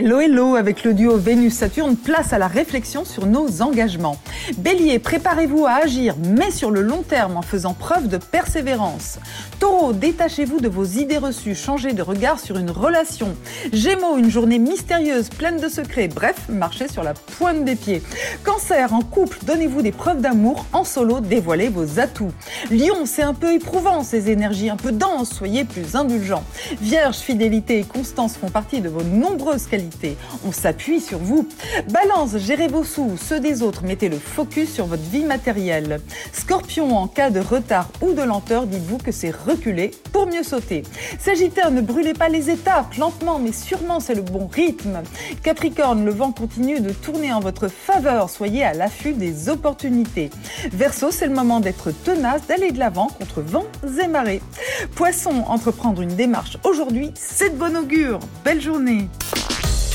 Hello hello avec le duo Vénus-Saturne, place à la réflexion sur nos engagements. Bélier, préparez-vous à agir, mais sur le long terme en faisant preuve de persévérance. Taureau, détachez-vous de vos idées reçues, changez de regard sur une relation. Gémeaux, une journée mystérieuse, pleine de secrets, bref, marchez sur la pointe des pieds. Cancer, en couple, donnez-vous des preuves d'amour, en solo, dévoilez vos atouts. Lion, c'est un peu éprouvant, ces énergies un peu denses, soyez plus indulgents. Vierge, fidélité et constance font partie de vos nombreuses qualités on s'appuie sur vous. Balance, gérez vos sous, ceux des autres, mettez le focus sur votre vie matérielle. Scorpion, en cas de retard ou de lenteur, dites-vous que c'est reculer pour mieux sauter. Sagittaire, ne brûlez pas les étapes, lentement mais sûrement, c'est le bon rythme. Capricorne, le vent continue de tourner en votre faveur, soyez à l'affût des opportunités. Verseau, c'est le moment d'être tenace, d'aller de l'avant contre vents et marées. Poisson, entreprendre une démarche aujourd'hui, c'est de bon augure. Belle journée.